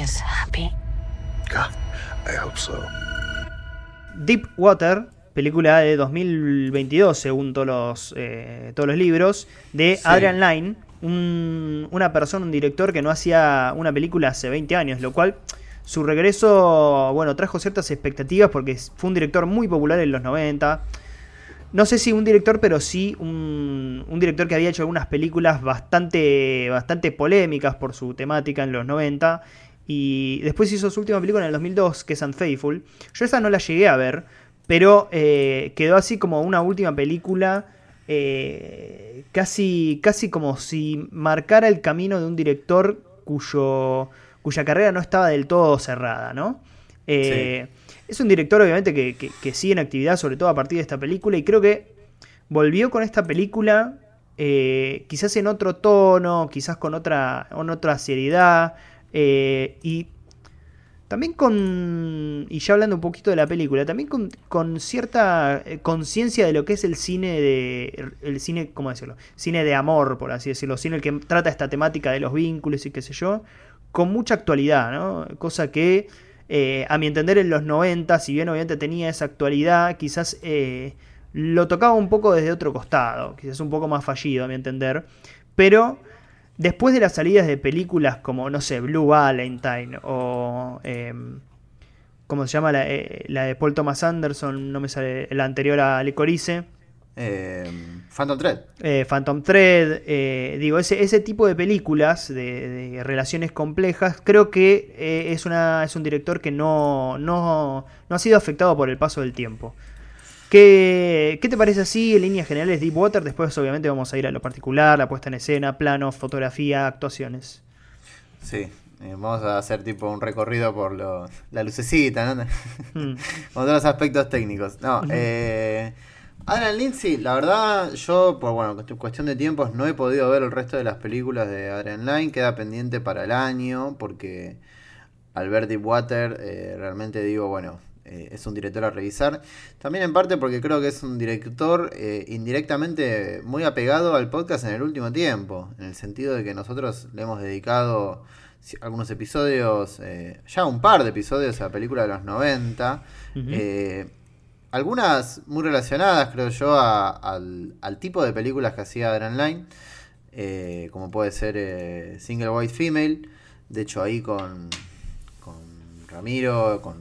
just happy? God, I hope so. Deep Water, película de 2022 según todos los, eh, todos los libros, de Sí. Adrian Lyne, un- una persona, un director que no hacía una película hace 20 años, lo cual su regreso, bueno, trajo ciertas expectativas porque fue un director muy popular en los 90. No sé si un director, pero sí un, un director que había hecho algunas películas bastante, bastante polémicas por su temática en los 90. Y después hizo su última película en el 2002, que es Unfaithful. Yo esa no la llegué a ver, pero eh, quedó así como una última película, eh, casi, casi como si marcara el camino de un director cuyo, cuya carrera no estaba del todo cerrada, ¿no? Eh, Es un director obviamente que, que- que sigue en actividad, sobre todo a partir de esta película, y creo que volvió con esta película eh, quizás en otro tono, quizás con otra, con otra seriedad, eh, y también con, y ya hablando un poquito de la película, también con, cierta eh, conciencia de lo que es el cine de, el cine, ¿cómo decirlo? Cine de amor, por así decirlo, cine que trata esta temática de los vínculos y qué sé yo, con mucha actualidad, ¿no? Cosa que, eh, a mi entender, en los 90, si bien obviamente tenía esa actualidad, quizás lo tocaba un poco desde otro costado, quizás un poco más fallido, a mi entender, pero después de las salidas de películas como, no sé, Blue Valentine o... em, ¿Cómo se llama? La, eh, la de Paul Thomas Anderson, no me sale, la anterior a Licorice. Eh, Phantom Thread. Eh, Phantom Thread, eh, digo, ese, ese tipo de películas de, de relaciones complejas, creo que eh, es, una, es un director que no, no, no ha sido afectado por el paso del tiempo. ¿Qué, qué te parece así en líneas generales Deepwater? Después obviamente vamos a ir a lo particular, la puesta en escena, planos, fotografía, actuaciones. Sí. eh, vamos a hacer tipo un recorrido por lo- la lucecita, ¿no? Mm. con todos los aspectos técnicos. No, eh, Adrian Lindsay, la verdad, yo, por bueno, cuest- cuestión de tiempos, no he podido ver el resto de las películas de Adrian Lyne. Queda pendiente para el año, porque al ver Deepwater, eh, realmente digo, bueno, eh, es un director a revisar. También en parte porque creo que es un director eh, indirectamente muy apegado al podcast en el último tiempo, en el sentido de que nosotros le hemos dedicado algunos episodios, eh, ya un par de episodios a la película de los 90. Ujú. eh, algunas muy relacionadas, creo yo, a- al, al tipo de películas que hacía Adrian Lyne, eh, como puede ser Single White Female. De hecho, ahí con, con Ramiro, con,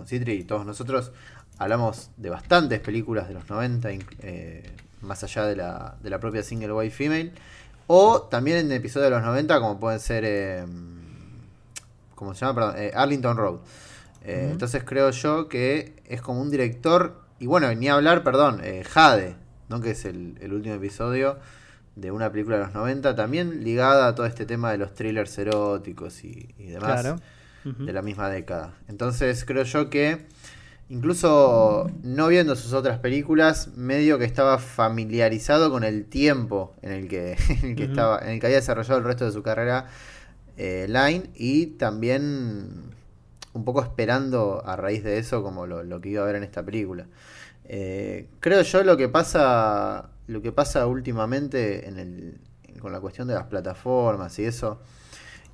con Citri y todos nosotros hablamos de bastantes películas de los 90, inc- eh, más allá de la, de la propia Single White Female. O también en episodios de los 90, como pueden ser. Eh, ¿Cómo se llama? Perdón, eh, Arlington Road. Eh. Entonces creo yo que es como un director. Y bueno, ni hablar, perdón, eh, Jade, ¿no? que es el, el último episodio de una película de los 90, también ligada a todo este tema de los thrillers eróticos y, y demás Claro. De la misma década. Entonces creo yo que incluso no viendo sus otras películas, medio que estaba familiarizado con el tiempo en el que, en el que estaba, en el que había desarrollado el resto de su carrera eh, Line y también un poco esperando a raíz de eso como lo, lo que iba a ver en esta película. Eh, creo yo lo que pasa lo que pasa últimamente en el, con la cuestión de las plataformas y eso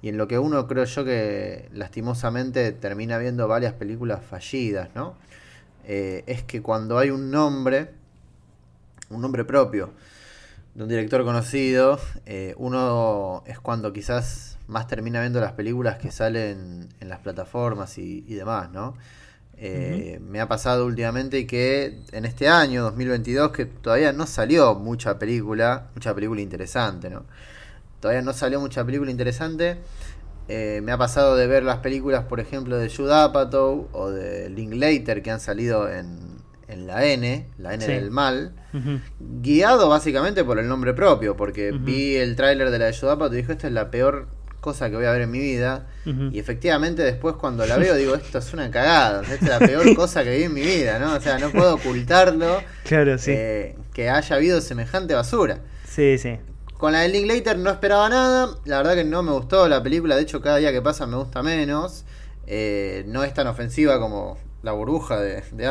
y en lo que uno creo yo que lastimosamente termina viendo varias películas fallidas, ¿no? Eh, es que cuando hay un nombre, un nombre propio de un director conocido, eh, uno es cuando quizás más termina viendo las películas que salen en las plataformas y, y demás, ¿no? Eh, Me ha pasado últimamente que en este año, 2022, que todavía no salió mucha película, mucha película interesante, ¿no? Todavía no salió mucha película interesante. Eh, me ha pasado de ver las películas, por ejemplo, de Judd Apatow o de Linklater que han salido en, en la N, la N Sí. del mal, guiado básicamente por el nombre propio, porque vi el tráiler de la de Apatow y dije, esta es la peor cosa que voy a ver en mi vida. Y efectivamente después cuando la veo digo, esto es una cagada, esta es la peor cosa que vi en mi vida, ¿no? O sea, no puedo ocultarlo Claro, sí. eh, que haya habido semejante basura. Sí, sí. Con la de Linklater no esperaba nada, la verdad que no me gustó la película, de hecho cada día que pasa me gusta menos, Eh, no es tan ofensiva como la burbuja de, de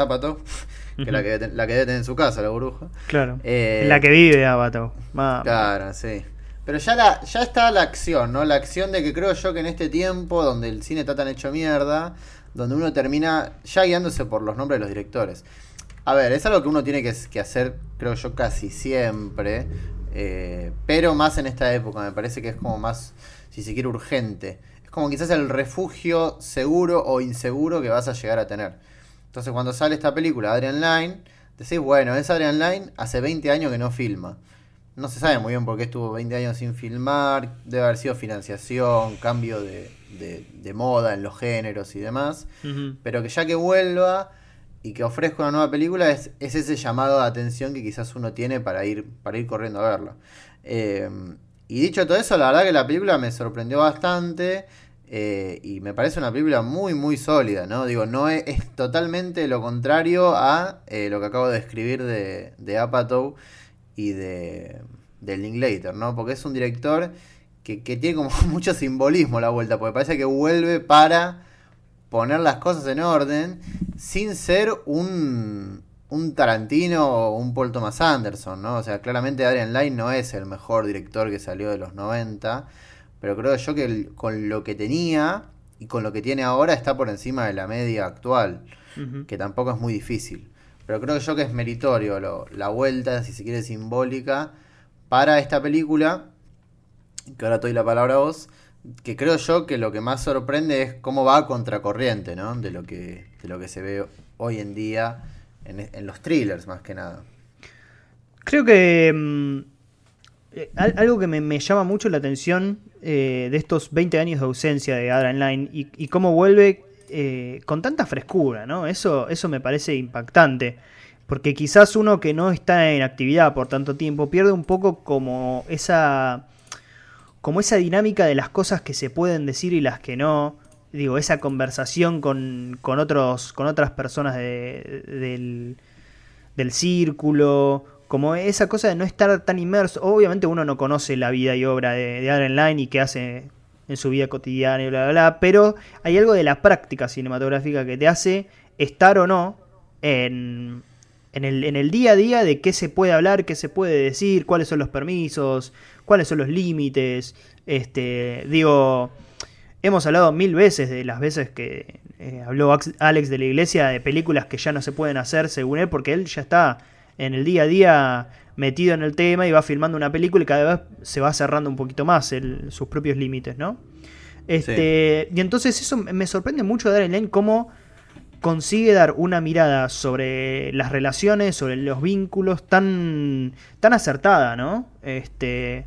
que, la, que, la que debe tener en su casa la burbuja. Claro. Eh, la que vive. Ma- Claro, sí. Pero ya, la, ya está la acción, ¿no? La acción de que creo yo que en este tiempo, donde el cine está tan hecho mierda, donde uno termina ya guiándose por los nombres de los directores. A ver, es algo que uno tiene que, hacer, creo yo, casi siempre, eh, pero más en esta época, me parece que es como más, si se quiere, urgente. Es como quizás el refugio seguro o inseguro que vas a llegar a tener. Entonces cuando sale esta película, Adrian Line, decís, bueno, es Adrian Line, hace 20 años que no filma. No se sabe muy bien por qué estuvo 20 años sin filmar, debe haber sido financiación, cambio de, moda en los géneros y demás, pero que ya que vuelva y que ofrezca una nueva película es, ese llamado de atención que quizás uno tiene para ir, para ir corriendo a verlo. Eh, y dicho todo eso, la verdad que la película me sorprendió bastante eh, y me parece una película muy, muy sólida, ¿no? Digo, no es, totalmente lo contrario a eh, lo que acabo de escribir de, de Apatow y de, de Linklater, ¿no? Porque es un director que, que tiene como mucho simbolismo la vuelta, porque parece que vuelve para poner las cosas en orden sin ser un, un Tarantino o un Paul Thomas Anderson, ¿no? O sea, claramente Adrian Lyne no es el mejor director que salió de los 90, pero creo yo que con lo que tenía y con lo que tiene ahora está por encima de la media actual, que tampoco es muy difícil. Pero creo yo que es meritorio la vuelta, si se quiere, simbólica para esta película, que ahora doy la palabra a vos, que creo yo que lo que más sorprende es cómo va a contracorriente, ¿no? De lo que, de lo que se ve hoy en día en, los thrillers, más que nada. Creo que mm, eh, algo que me, llama mucho la atención eh, de estos 20 años de ausencia de Adrian Line y, cómo vuelve eh, con tanta frescura, ¿no? Eso, eso me parece impactante. Porque quizás uno que no está en actividad por tanto tiempo pierde un poco como esa como esa dinámica de las cosas que se pueden decir y las que no, digo, esa conversación con, con otros, con otras personas del, del círculo, como esa cosa de no estar tan inmerso. Obviamente uno no conoce la vida y obra de, de Adrian Line y qué hace en su vida cotidiana y bla, bla, bla, pero hay algo de la práctica cinematográfica que te hace estar o no en, en, el, en el día a día de qué se puede hablar, qué se puede decir, cuáles son los permisos, cuáles son los límites. Este, digo, hemos hablado mil veces de las veces que eh, habló Alex de la iglesia de películas que ya no se pueden hacer según él, porque él ya está en el día a día metido en el tema y va filmando una película y cada vez se va cerrando un poquito más sus propios límites, ¿no? Este, Y entonces eso me sorprende mucho de Darren Lane cómo consigue dar una mirada sobre las relaciones, sobre los vínculos tan, tan acertada, ¿no? Este,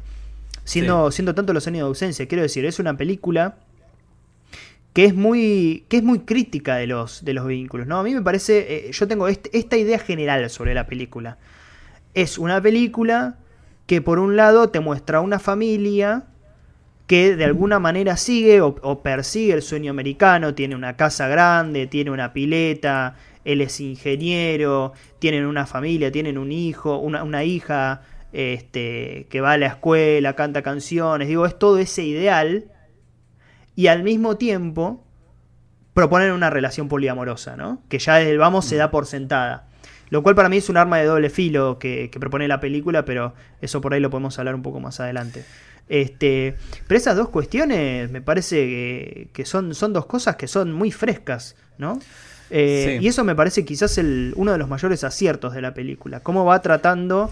siendo, siendo tanto los años de ausencia. Quiero decir, es una película que es muy, que es muy crítica de los, de los vínculos, ¿no? A mí me parece, eh, yo tengo esta idea general sobre la película. Es una película que por un lado te muestra una familia que de alguna manera sigue o, persigue el sueño americano, tiene una casa grande, tiene una pileta, él es ingeniero, tienen una familia, tienen un hijo, una, una hija este, que va a la escuela, canta canciones, digo, es todo ese ideal y al mismo tiempo proponen una relación poliamorosa, ¿no? Que ya desde el vamos se da por sentada. Lo cual para mí es un arma de doble filo que, que propone la película, pero eso por ahí lo podemos hablar un poco más adelante. Este, pero esas dos cuestiones me parece que, son, son dos cosas que son muy frescas, ¿no? Eh, y eso me parece quizás el, uno de los mayores aciertos de la película. Cómo va tratando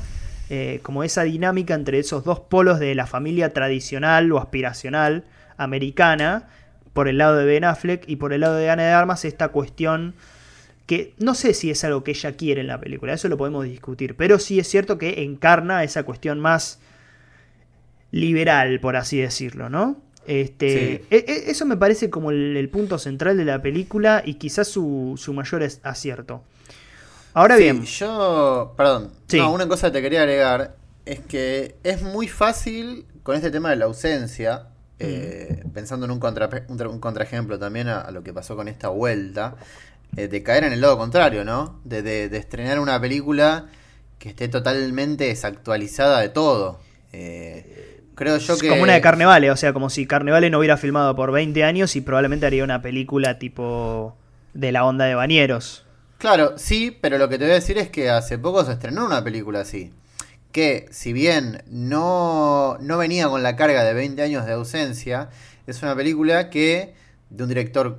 eh, como esa dinámica entre esos dos polos de la familia tradicional o aspiracional americana, por el lado de Ben Affleck y por el lado de Ana de Armas, esta cuestión que no sé si es algo que ella quiere en la película, eso lo podemos discutir, pero sí es cierto que encarna esa cuestión más liberal, por así decirlo, ¿no? Este, e, e, eso me parece como el, punto central de la película y quizás su, su mayor acierto. Ahora bien. Yo, perdón, una cosa que te quería agregar es que es muy fácil con este tema de la ausencia, eh, pensando en un, contra, un, contraejemplo también a, lo que pasó con esta vuelta, eh, de caer en el lado contrario, ¿no? De, de, estrenar una película que esté totalmente desactualizada de todo. Eh, Creo yo que. Como una de Carnevale, o sea, como si Carnevale no hubiera filmado por 20 años y probablemente haría una película tipo de la onda de Bañeros. Claro, sí, pero lo que te voy a decir es que hace poco se estrenó una película así. que si bien no, no venía con la carga de 20 años de ausencia, es una película que de un director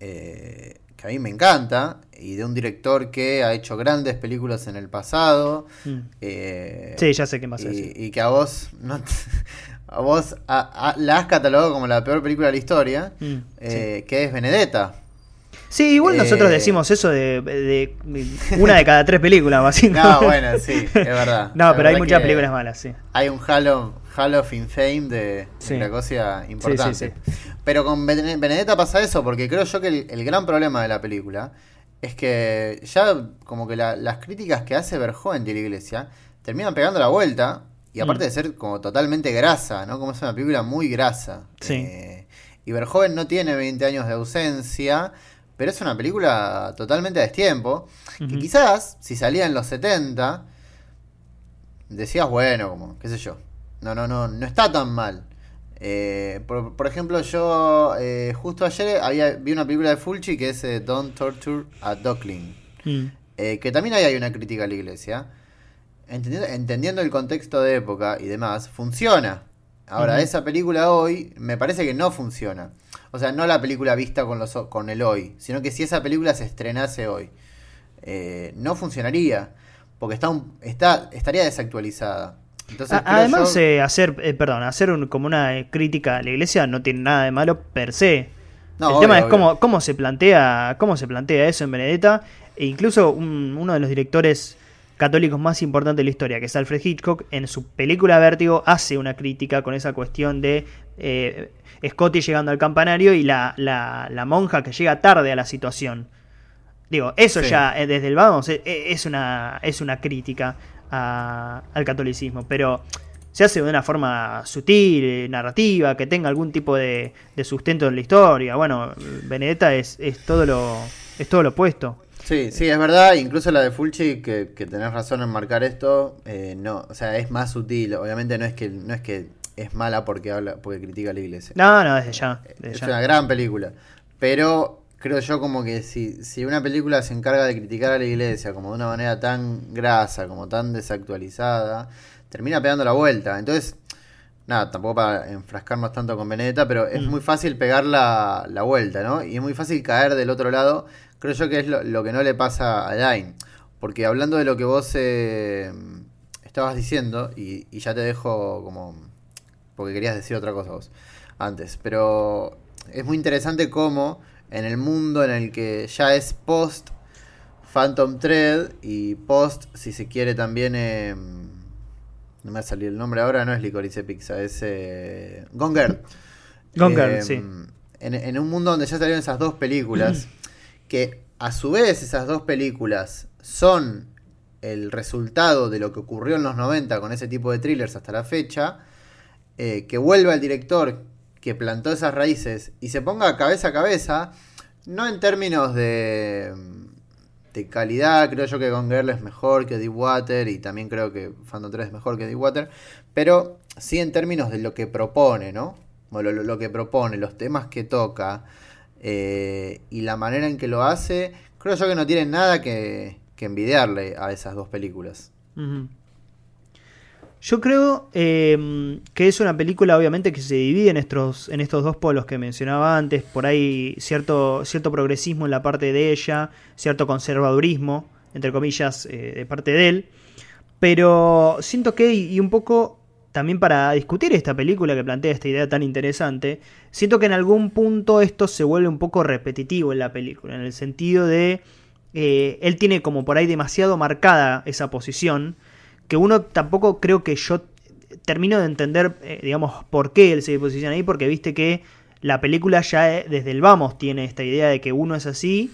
eh, que a mí me encanta y de un director que ha hecho grandes películas en el pasado. Mm. eh, Sí, ya sé qué más y, es. y que a vos, no te- a vos a- a- la has catalogado como la peor película de la historia, Mm, eh, que es Benedetta. Sí, igual nosotros Eh, decimos eso de, una de cada tres películas, básicamente. No, bueno, sí, es verdad. No, La pero hay muchas películas malas, sí. Hay un Halo, Halo of Infame de, Sí. cosa importante. Sí, Pero con Bene- Benedetta pasa eso, porque creo yo que el, el gran problema de la película es que ya como que la- las críticas que hace Verhoeven de la iglesia terminan pegando la vuelta, y aparte Mm. de ser como totalmente grasa, ¿no? Como es una película muy grasa. Sí. Eh, y Verhoeven no tiene 20 años de ausencia, pero es una película totalmente a destiempo, que quizás, si salía en los 70, decías, bueno, como, qué sé yo. No, no, no, no está tan mal. Eh, por, por ejemplo, yo eh, justo ayer había, vi una película de Fulci que es eh, Don't Torture a Duckling. Mm. Eh, que también ahí hay una crítica a la iglesia. Entendiendo, entendiendo el contexto de época y demás, funciona. Ahora, esa película hoy me parece que no funciona. O sea, no la película vista con, los, con el hoy, sino que si esa película se estrenase hoy, eh, no funcionaría. Porque está, un- está estaría desactualizada. Entonces, Además, yo- eh, hacer, eh, perdón, hacer un- como una crítica a la iglesia no tiene nada de malo per se. No, el obvio, tema es obvio. cómo, cómo se plantea, cómo se plantea eso en Benedetta. E incluso un- uno de los directores católicos más importantes de la historia, que es Alfred Hitchcock, en su película Vértigo hace una crítica con esa cuestión de eh, Scotty llegando al campanario y la, la- la monja que llega tarde a la situación. Digo, eso Sí. ya eh, desde el vamos eh, eh, es una, es una crítica a- al catolicismo, pero se hace de una forma sutil, narrativa, que tenga algún tipo de, de sustento en la historia. Bueno, Benedetta es, es todo lo es todo lo opuesto. Sí, sí, es verdad, incluso la de Fulci, que, que tenés razón en marcar esto, eh, no, o sea, es más sutil, obviamente no es que no es que es mala porque habla, porque critica a la iglesia. No, no, desde ya. desde es ya. una gran película. Pero creo yo como que si, si una película se encarga de criticar a la iglesia como de una manera tan grasa, como tan desactualizada, termina pegando la vuelta. Entonces, nada, tampoco para enfrascarnos tanto con Benedetta, pero es Mm. muy fácil pegar la, la vuelta, ¿no? Y es muy fácil caer del otro lado. Creo yo que es lo, lo que no le pasa a Line. Porque hablando de lo que vos eh, estabas diciendo, y, y ya te dejo como... Porque querías decir otra cosa vos antes, pero es muy interesante cómo en el mundo en el que ya es post Phantom Thread y post, si se quiere también, eh, no me va a salir el nombre ahora, no es Licorice Pizza, es eh. Gone Girl, Eh, sí. En, en un mundo donde ya salieron esas dos películas, que a su vez esas dos películas son el resultado de lo que ocurrió en los 90 con ese tipo de thrillers hasta la fecha, eh, que vuelva el director que plantó esas raíces y se ponga cabeza a cabeza, no en términos de, de calidad, creo yo que Gone Girl es mejor que Deepwater y también creo que Phantom 3 es mejor que Deepwater, pero sí en términos de lo que propone, ¿no? Bueno, lo, lo que propone, los temas que toca eh, y la manera en que lo hace, creo yo que no tiene nada que, envidiarle a esas dos películas. Yo creo eh, que es una película, obviamente, que se divide en estos, en estos dos polos que mencionaba antes. Por ahí cierto, cierto progresismo en la parte de ella, cierto conservadurismo, entre comillas, eh, de parte de él. Pero siento que, y un poco también para discutir esta película que plantea esta idea tan interesante, siento que en algún punto esto se vuelve un poco repetitivo en la película, en el sentido de eh, él tiene como por ahí demasiado marcada esa posición, que uno tampoco creo que yo termino de entender, eh, digamos, por qué él se posiciona ahí, porque viste que la película ya eh, desde el vamos tiene esta idea de que uno es así,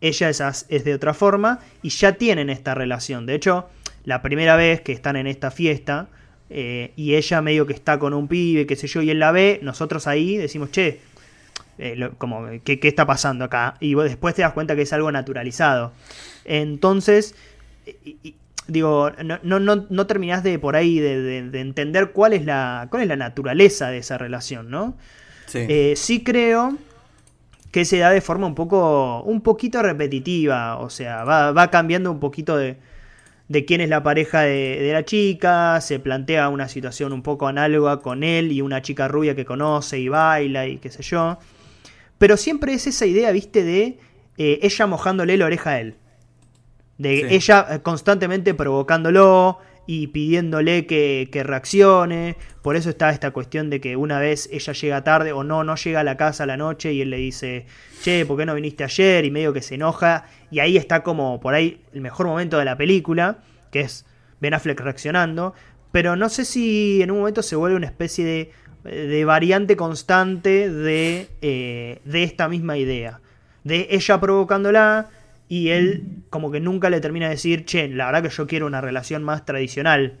ella es, es de otra forma, y ya tienen esta relación. De hecho, la primera vez que están en esta fiesta, eh, y ella medio que está con un pibe, qué sé yo, y él la ve, nosotros ahí decimos, che, eh, lo- como, ¿qué, qué está pasando acá? Y vos después te das cuenta que es algo naturalizado. Entonces, y- y- digo, no, no, no, no terminás de por ahí de, de- de entender cuál es, la, cuál es la naturaleza de esa relación, ¿no? Sí. Eh, sí creo que se da de forma un poco, un poquito repetitiva, o sea, va, va cambiando un poquito de, de quién es la pareja de, de, la chica, se plantea una situación un poco análoga con él y una chica rubia que conoce y baila y qué sé yo. Pero siempre es esa idea, viste, de eh, ella mojándole la oreja a él. De Sí. ella eh, constantemente provocándolo y pidiéndole que, reaccione. Por eso está esta cuestión de que una vez ella llega tarde o no, no llega a la casa a la noche y él le dice, che, ¿por qué no viniste ayer? Y medio que se enoja. Y ahí está como por ahí el mejor momento de la película, que es Ben Affleck reaccionando. Pero no sé si en un momento se vuelve una especie de, de variante constante de, eh, de esta misma idea. De ella provocándola y él como que nunca le termina de decir, che, la verdad que yo quiero una relación más tradicional.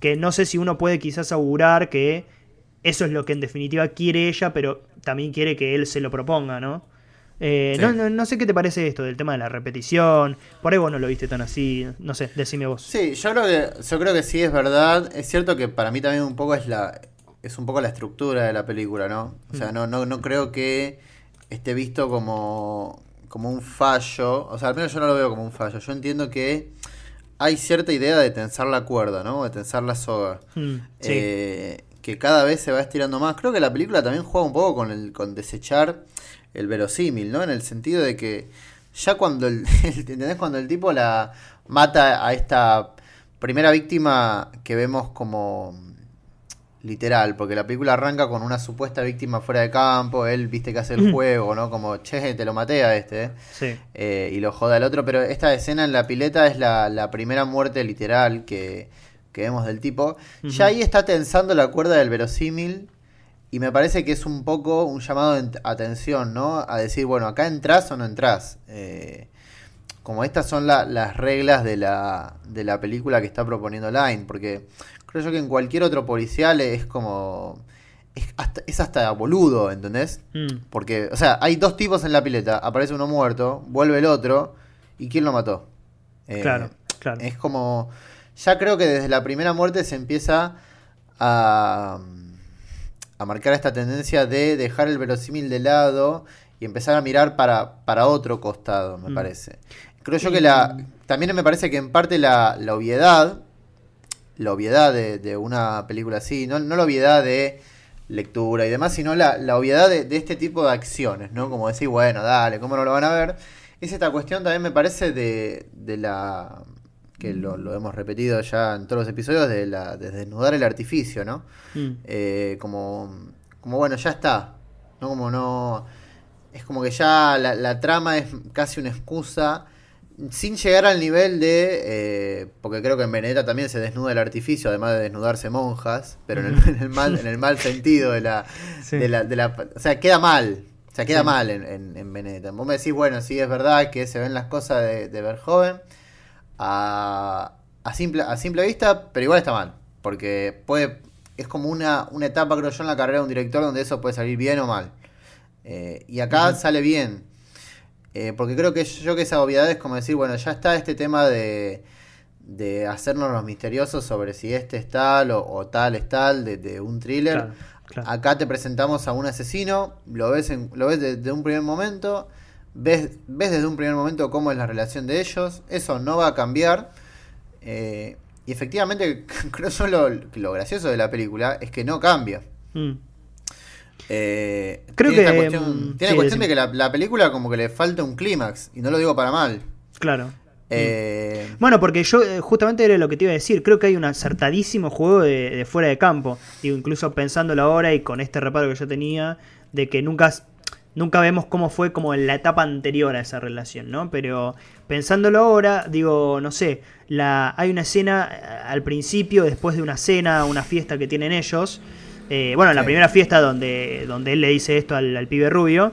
Que no sé si uno puede quizás augurar que eso es lo que en definitiva quiere ella, pero también quiere que él se lo proponga, ¿no? Eh, Sí. no, no, no sé qué te parece esto del tema de la repetición. Por ahí vos no lo viste tan así. No sé, decime vos. Sí, yo creo que yo creo que sí es verdad. Es cierto que para mí también un poco es la es un poco la estructura de la película, ¿no? O sea, Mm. no no no creo que esté visto como como un fallo, o sea, al menos yo no lo veo como un fallo. Yo entiendo que hay cierta idea de tensar la cuerda, ¿no? De tensar la soga. Mm, sí. Eh, que cada vez se va estirando más. Creo que la película también juega un poco con el con desechar el verosímil, ¿no? En el sentido de que ya cuando el, ¿entendés? Cuando el tipo la mata a esta primera víctima que vemos como literal, porque la película arranca con una supuesta víctima fuera de campo, él viste que hace el juego, ¿no? Como, che, te lo maté a este, ¿eh? sí. Eh, y lo joda al otro, pero esta escena en la pileta es la, la primera muerte literal que, que vemos del tipo. Ya ahí está tensando la cuerda del verosímil y me parece que es un poco un llamado de atención, ¿no? A decir, bueno, acá entras o no entras. Eh, como estas son la- las reglas de la, de la película que está proponiendo Line, porque creo yo que en cualquier otro policial es como... Es hasta, es hasta boludo, ¿entendés? Mm, Porque, o sea, hay dos tipos en la pileta. Aparece uno muerto, vuelve el otro. ¿Y quién lo mató? Eh, claro, claro. Es como. Ya creo que desde la primera muerte se empieza a. a marcar esta tendencia de dejar el verosímil de lado y empezar a mirar para, para otro costado, me Mm. parece. Creo yo que la. También me parece que en parte la, la obviedad. La obviedad de, de una película así, no, no la obviedad de lectura y demás, sino la, la obviedad de, de este tipo de acciones, ¿no? Como decir, bueno, dale, ¿cómo no lo van a ver? Es esta cuestión también me parece de, de la que lo, lo hemos repetido ya en todos los episodios, de, la, de desnudar el artificio, ¿no? Mm, Eh, como, como bueno, ya está, ¿no? Como no... Es como que ya la, la trama es casi una excusa, sin llegar al nivel de... eh, porque creo que en Benedetta también se desnuda el artificio, además de desnudarse monjas, pero en el, en el mal, en el mal sentido de la, Sí. de la, de la... O sea, queda mal. O sea, queda Sí. mal en, en, en Benedetta. Vos me decís, bueno, sí es verdad que se ven las cosas de, de Verhoeven a, a, simple, a simple vista, pero igual está mal. Porque puede es como una, una etapa, creo yo, en la carrera de un director donde eso puede salir bien o mal. Eh, y acá sale bien. Eh, porque creo que yo que esa obviedad es como decir, bueno, ya está este tema de, de hacernos los misteriosos sobre si este es tal o, o tal es tal, de, de un thriller. claro, claro. Acá te presentamos a un asesino, lo ves, en- lo ves desde un primer momento, ves, ves desde un primer momento cómo es la relación de ellos, eso no va a cambiar. eh, y efectivamente, creo yo lo, lo gracioso de la película es que no cambia. Mm. Eh, Creo tiene que, cuestión, mm, tiene sí, cuestión de que la, la película como que le falta un clímax, y no lo digo para mal. Claro. Eh, Bueno, porque yo eh, justamente era lo que te iba a decir. Creo que hay un acertadísimo juego de, de fuera de campo. Digo, incluso pensándolo ahora y con este reparo que yo tenía, de que nunca, nunca vemos cómo fue como en la etapa anterior a esa relación, ¿no? Pero pensándolo ahora, digo, no sé, la, hay una escena eh, al principio, después de una cena, una fiesta que tienen ellos. Eh, bueno, la Sí. primera fiesta donde, donde él le dice esto al, al pibe rubio.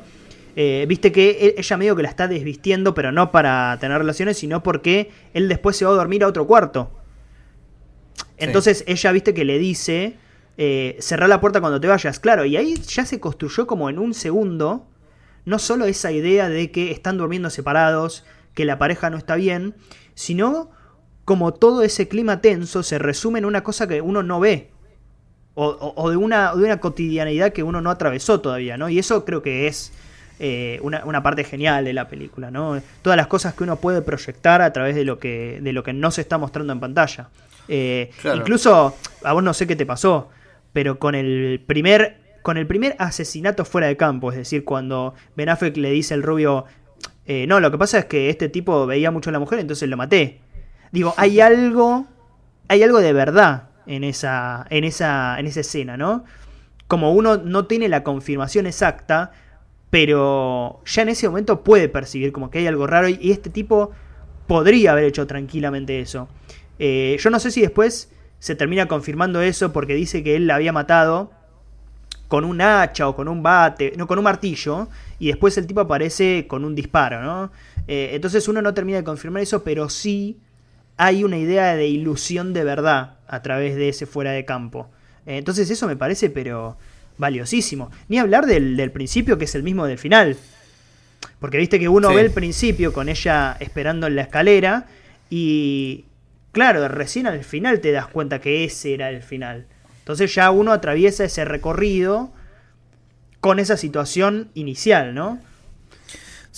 Eh, Viste que ella medio que la está desvistiendo, pero no para tener relaciones, sino porque él después se va a dormir a otro cuarto. Entonces ella, viste que le dice, eh, cerrá la puerta cuando te vayas. Claro, y ahí ya se construyó como en un segundo, no solo esa idea de que están durmiendo separados, que la pareja no está bien, sino como todo ese clima tenso se resume en una cosa que uno no ve. O, de, una, de una cotidianidad que uno no atravesó todavía, ¿no? Y eso creo que es eh, una, una, parte genial de la película, ¿no? Todas las cosas que uno puede proyectar a través de lo que, de lo que no se está mostrando en pantalla. Eh, incluso, a vos no sé qué te pasó, pero con el primer. Con el primer asesinato fuera de campo, es decir, cuando Ben Affleck le dice al rubio, eh, no, lo que pasa es que este tipo veía mucho a la mujer, entonces lo maté. Digo, hay algo, hay algo de verdad en esa, en esa, en esa escena, ¿no? Como uno no tiene la confirmación exacta, pero ya en ese momento puede percibir como que hay algo raro y este tipo podría haber hecho tranquilamente eso. Eh, yo no sé si después se termina confirmando eso porque dice que él la había matado con un hacha o con un bate, no, con un martillo, y después el tipo aparece con un disparo, ¿no? Eh, entonces uno no termina de confirmar eso, pero sí hay una idea de ilusión de verdad a través de ese fuera de campo. Eh, entonces eso me parece, pero valiosísimo. Ni hablar del, principio, que es el mismo del final. Porque viste que uno ve el principio con ella esperando en la escalera y, claro, recién al final te das cuenta que ese era el final. Entonces ya uno atraviesa ese recorrido con esa situación inicial, ¿no?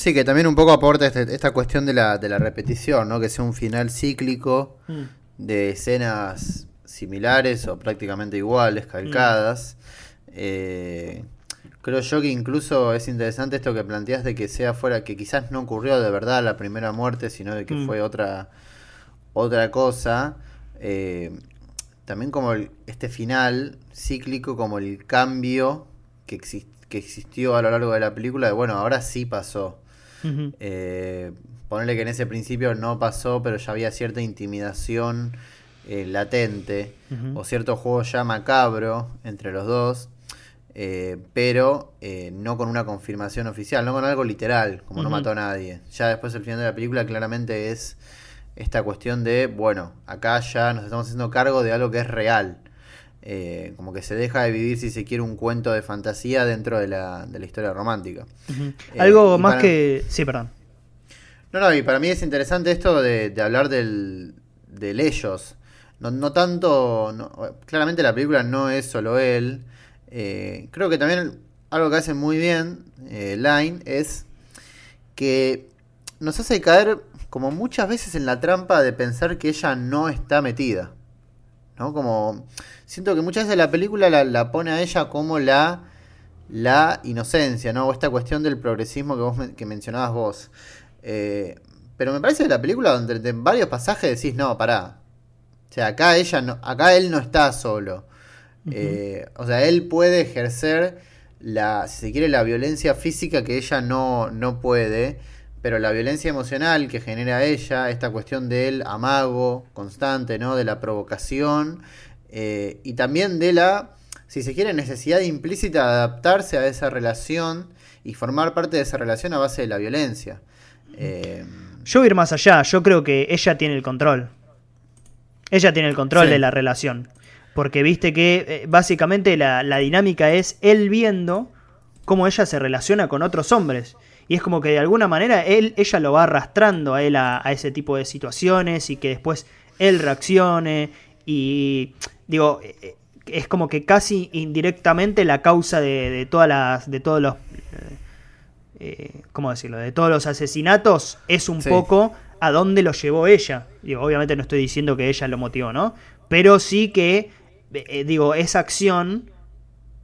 Sí, que también un poco aporta este, esta cuestión de la, de la repetición, ¿no? Que sea un final cíclico mm. de escenas similares o prácticamente iguales, calcadas. Eh, creo yo que incluso es interesante esto que planteas de que sea fuera, que quizás no ocurrió de verdad la primera muerte, sino de que mm. fue otra, otra cosa. Eh, también como este final cíclico, como el cambio que, que existió a lo largo de la película, de bueno, ahora sí pasó. Eh, ponerle que en ese principio no pasó, pero ya había cierta intimidación latente, o cierto juego ya macabro entre los dos. Eh, pero eh, no con una confirmación oficial, no con algo literal, como no mató a nadie. Ya después el final de la película claramente es esta cuestión de, bueno, acá ya nos estamos haciendo cargo de algo que es real. Eh, como que se deja de vivir, si se quiere, un cuento de fantasía dentro de la, de la historia romántica. algo más que... Sí, perdón. No, no, y para mí es interesante esto de, hablar del, del ellos. No, no tanto... claramente la película no es solo él. Eh, creo que también algo que hace muy bien eh, Line es que nos hace caer como muchas veces en la trampa de pensar que ella no está metida. ¿No? Como siento que muchas veces la película la, pone a ella como la la inocencia, ¿no? O esta cuestión del progresismo que vos que mencionabas vos. Eh, pero me parece que la película donde en varios pasajes decís, no, pará. O sea, acá ella no, acá él no está solo. Eh, o sea, él puede ejercer la, si se quiere, la violencia física que ella no, no puede, pero la violencia emocional que genera ella, esta cuestión del amago constante, ¿no? De la provocación eh, y también de la, si se quiere, necesidad implícita de adaptarse a esa relación y formar parte de esa relación a base de la violencia. Eh, yo voy a ir más allá, yo creo que ella tiene el control. Ella tiene el control de la relación. Porque viste que eh, básicamente la, dinámica es él viendo cómo ella se relaciona con otros hombres. Y es como que de alguna manera él, ella lo va arrastrando a él a, ese tipo de situaciones y que después él reaccione. Y digo, eh, eh, es como que casi indirectamente la causa de, todas las. de todos los. ¿Cómo decirlo? De todos los asesinatos es un poco a dónde lo llevó ella. Digo, obviamente no estoy diciendo que ella lo motivó, ¿no? Pero sí que eh, digo, esa acción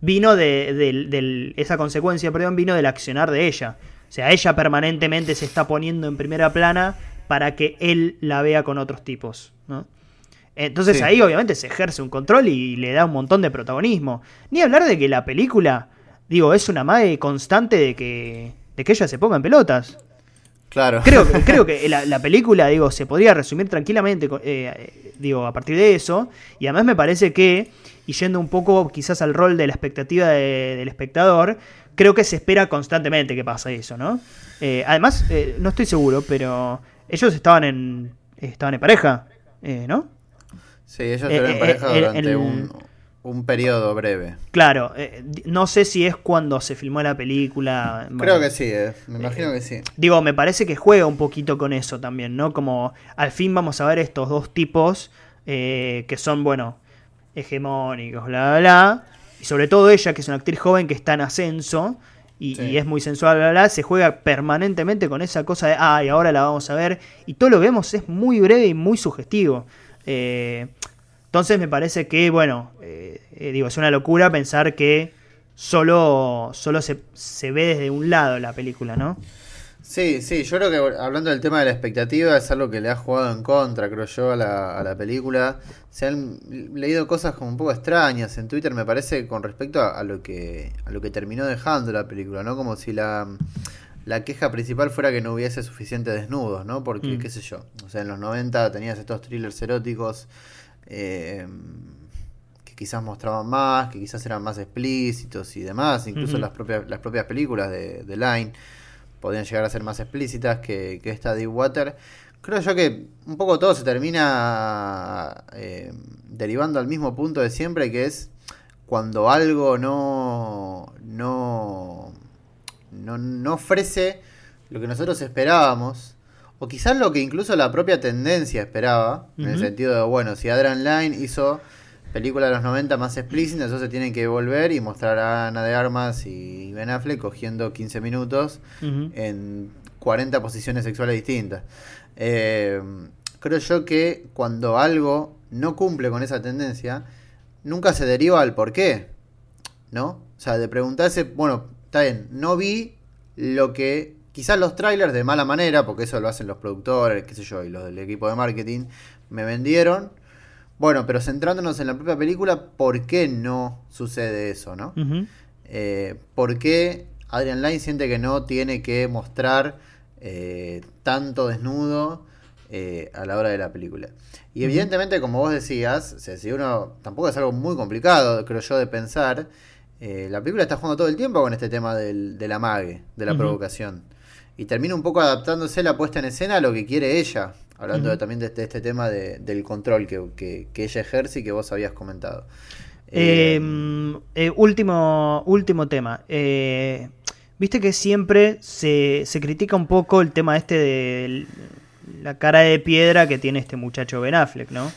vino de, esa consecuencia, perdón, vino del accionar de ella. O sea, ella permanentemente se está poniendo en primera plana para que él la vea con otros tipos, ¿no? Entonces ahí obviamente se ejerce un control y le da un montón de protagonismo. Ni hablar de que la película, digo, es una madre constante de que, de que ella se ponga en pelotas. Claro. Creo, creo que la, película, digo, se podría resumir tranquilamente, eh, digo, a partir de eso. Y además me parece que, y yendo un poco quizás al rol de la expectativa del espectador, creo que se espera constantemente que pase eso, ¿no? Eh, además, eh, no estoy seguro, pero ellos estaban en, estaban en pareja, ¿no? Sí, ellos estuvieron en pareja durante un, un periodo breve. Claro, eh, no sé si es cuando se filmó la película. Creo que sí, eh, me imagino que sí. Digo, me parece que juega un poquito con eso también, ¿no? Como al fin vamos a ver estos dos tipos eh, que son, bueno, hegemónicos, bla, bla, bla. Y sobre todo ella, que es una actriz joven que está en ascenso. y, Sí. y es muy sensual, bla, bla, se juega permanentemente con esa cosa de, ah, y ahora la vamos a ver. Y todo lo que vemos es muy breve y muy sugestivo. Eh, entonces me parece que, bueno, eh, eh, digo, es una locura pensar que solo, solo se, se ve desde un lado la película, ¿no? Sí, sí, yo creo que hablando del tema de la expectativa es algo que le ha jugado en contra, creo yo, a la, a la película. Se han leído cosas como un poco extrañas en Twitter, me parece, con respecto a, a lo que a lo que terminó dejando la película, ¿no? Como si la, la queja principal fuera que no hubiese suficientes desnudos, ¿no? Porque, Mm. qué sé yo, o sea, en los 90 tenías estos thrillers eróticos eh, que quizás mostraban más, que quizás eran más explícitos y demás, incluso las propias las propias películas de, de Line podían llegar a ser más explícitas que, que esta Deepwater. Creo yo que un poco todo se termina eh, derivando al mismo punto de siempre, que es cuando algo no, no, no, no ofrece lo que nosotros esperábamos, o quizás lo que incluso la propia tendencia esperaba, en el sentido de, bueno, si Adrian Line hizo película de los 90 más explícita, entonces tienen que volver y mostrar a Ana de Armas y Ben Affleck cogiendo 15 minutos en 40 posiciones sexuales distintas. Eh, creo yo que cuando algo no cumple con esa tendencia, nunca se deriva al por qué, ¿no? O sea, de preguntarse, bueno, está bien, no vi lo que quizás los trailers de mala manera, porque eso lo hacen los productores, qué sé yo, y los del equipo de marketing, me vendieron. Bueno, pero centrándonos en la propia película, ¿por qué no sucede eso, no? Eh, ¿Por qué Adrian Lyne siente que no tiene que mostrar eh, tanto desnudo eh, a la hora de la película? Y evidentemente, como vos decías, o sea, si uno tampoco es algo muy complicado, creo yo, de pensar, eh, la película está jugando todo el tiempo con este tema del, del amague, de la provocación. Y termina un poco adaptándose la puesta en escena a lo que quiere ella, hablando también de este, este tema de- del control que, que- que ella ejerce y que vos habías comentado. Eh, Eh, eh, último, último tema. Eh, Viste que siempre se, se critica un poco el tema este de la cara de piedra que tiene este muchacho Ben Affleck, ¿no?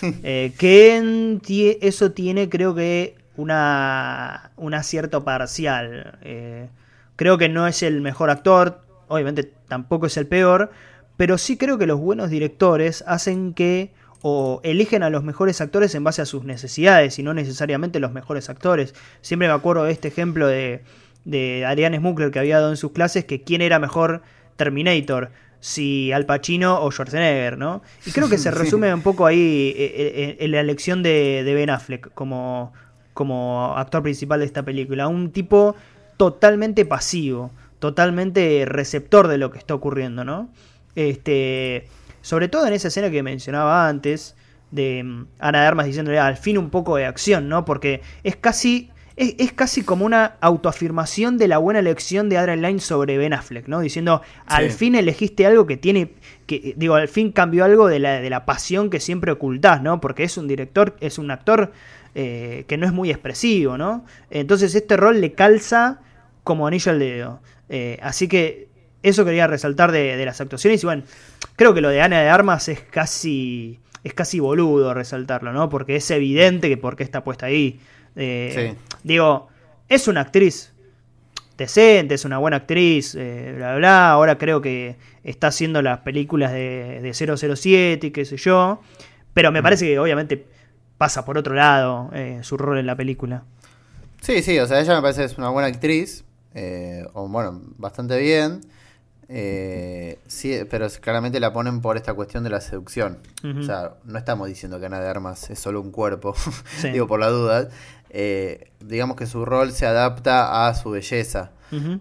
Que eso tiene creo que una, un acierto parcial. Creo que no es el mejor actor, obviamente tampoco es el peor, pero sí creo que los buenos directores hacen que o eligen a los mejores actores en base a sus necesidades y no necesariamente los mejores actores. Siempre me acuerdo de este ejemplo de, de Ariane Smukler que había dado en sus clases que quién era mejor Terminator, si Al Pacino o Schwarzenegger, ¿no? Y creo que se resume un poco ahí eh, eh, en la elección de, de Ben Affleck como, como actor principal de esta película. Un tipo totalmente pasivo, totalmente receptor de lo que está ocurriendo, ¿no? Este, sobre todo en esa escena que mencionaba antes, de mm, Ana de Armas diciéndole al fin un poco de acción, ¿no? Porque es casi. Es, es casi como una autoafirmación de la buena elección de Adrian Lyne sobre Ben Affleck, ¿no? Diciendo, al Sí. fin elegiste algo que tiene. que Digo, al fin cambió algo de la, de la pasión que siempre ocultás, ¿no? Porque es un director, es un actor eh, que no es muy expresivo, ¿no? Entonces este rol le calza como anillo al dedo. Eh, así que eso quería resaltar de, de las actuaciones. Y bueno, creo que lo de Ana de Armas es casi. es casi boludo resaltarlo, ¿no? Porque es evidente que por qué está puesta ahí. Eh, Digo, es una actriz decente, es una buena actriz, eh, bla, bla. Ahora creo que está haciendo las películas de, de 007 y qué sé yo. Pero me parece que obviamente pasa por otro lado eh, su rol en la película. Sí, sí, o sea, ella me parece que es una buena actriz, o bueno, bastante bien. Eh, sí, pero claramente la ponen por esta cuestión de la seducción. O sea, no estamos diciendo que Ana de Armas es solo un cuerpo, Sí. digo por la duda. Eh, digamos que su rol se adapta a su belleza.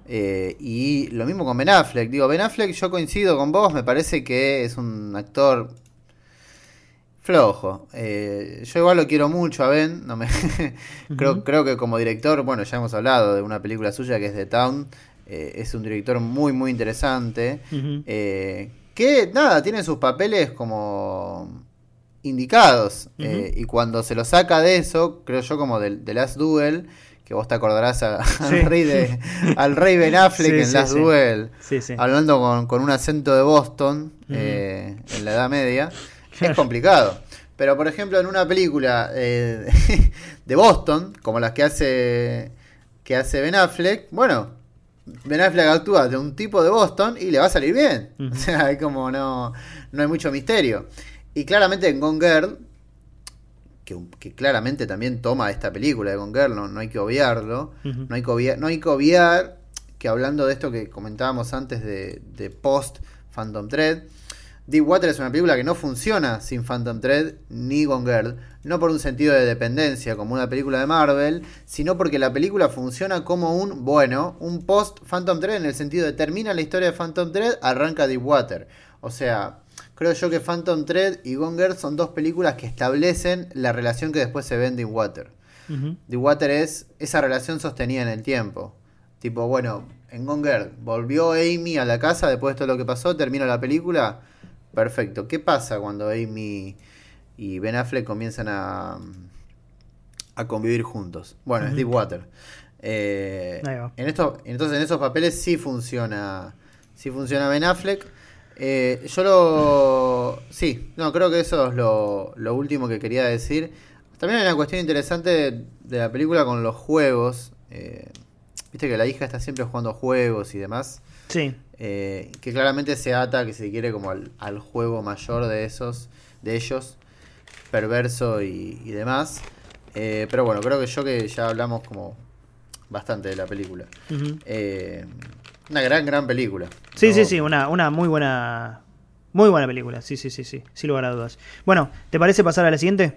Eh, y lo mismo con Ben Affleck. Digo, Ben Affleck, yo coincido con vos, me parece que es un actor flojo. Eh, yo igual lo quiero mucho a Ben. No me creo, Ujú. creo que como director, bueno, ya hemos hablado de una película suya que es The Town. Eh, es un director muy, muy interesante. Eh, que nada, tiene sus papeles como indicados. Eh, y cuando se lo saca de eso, creo yo como del The Last Duel, que vos te acordarás a- Sí. al, rey de, al rey Ben Affleck Sí, en Last sí. Duel, Sí, sí. hablando con, con un acento de Boston eh, en la Edad Media, es complicado. Pero por ejemplo en una película eh, de Boston, como las que hace que hace Ben Affleck, bueno, Ben Affleck actúa de un tipo de Boston y le va a salir bien. O sea, hay como no, no hay mucho misterio. Y claramente en Gone Girl, que, que claramente también toma esta película de Gone Girl, no, no hay que obviarlo. No, hay que obviar, no hay que obviar que hablando de esto que comentábamos antes de, de post Phantom Thread, Deep Water es una película que no funciona sin Phantom Thread ni Gone Girl, no por un sentido de dependencia como una película de Marvel, sino porque la película funciona como un, bueno, un post Phantom Thread en el sentido de termina la historia de Phantom Thread, arranca Deep Water. O sea, creo yo que Phantom Thread y Gone Girl son dos películas que establecen la relación que después se ve en Deep Water. The Water es esa relación sostenida en el tiempo. Tipo, bueno, en Gone Girl volvió Amy a la casa después de todo lo que pasó, termina la película. Perfecto. ¿Qué pasa cuando Amy y Ben Affleck comienzan a, a convivir juntos? Bueno, es Ujú. Deep Water. Eh, en esto, entonces en esos papeles sí funciona. Sí funciona Ben Affleck. Eh, yo lo. Sí, no, creo que eso es lo, lo último que quería decir. También hay una cuestión interesante de, de la película con los juegos. Eh, Viste que la hija está siempre jugando juegos y demás. Sí. Eh, que claramente se ata, que se quiere, como al, al juego mayor de esos, de ellos, perverso y, y demás. Eh, pero bueno, creo que yo que ya hablamos como bastante de la película. Eh, una gran, gran película. Sí, No- sí, sí, una, una muy buena. Muy buena película, sí, sí, sí, sí, sin lugar a dudas. Bueno, ¿te parece pasar a la siguiente?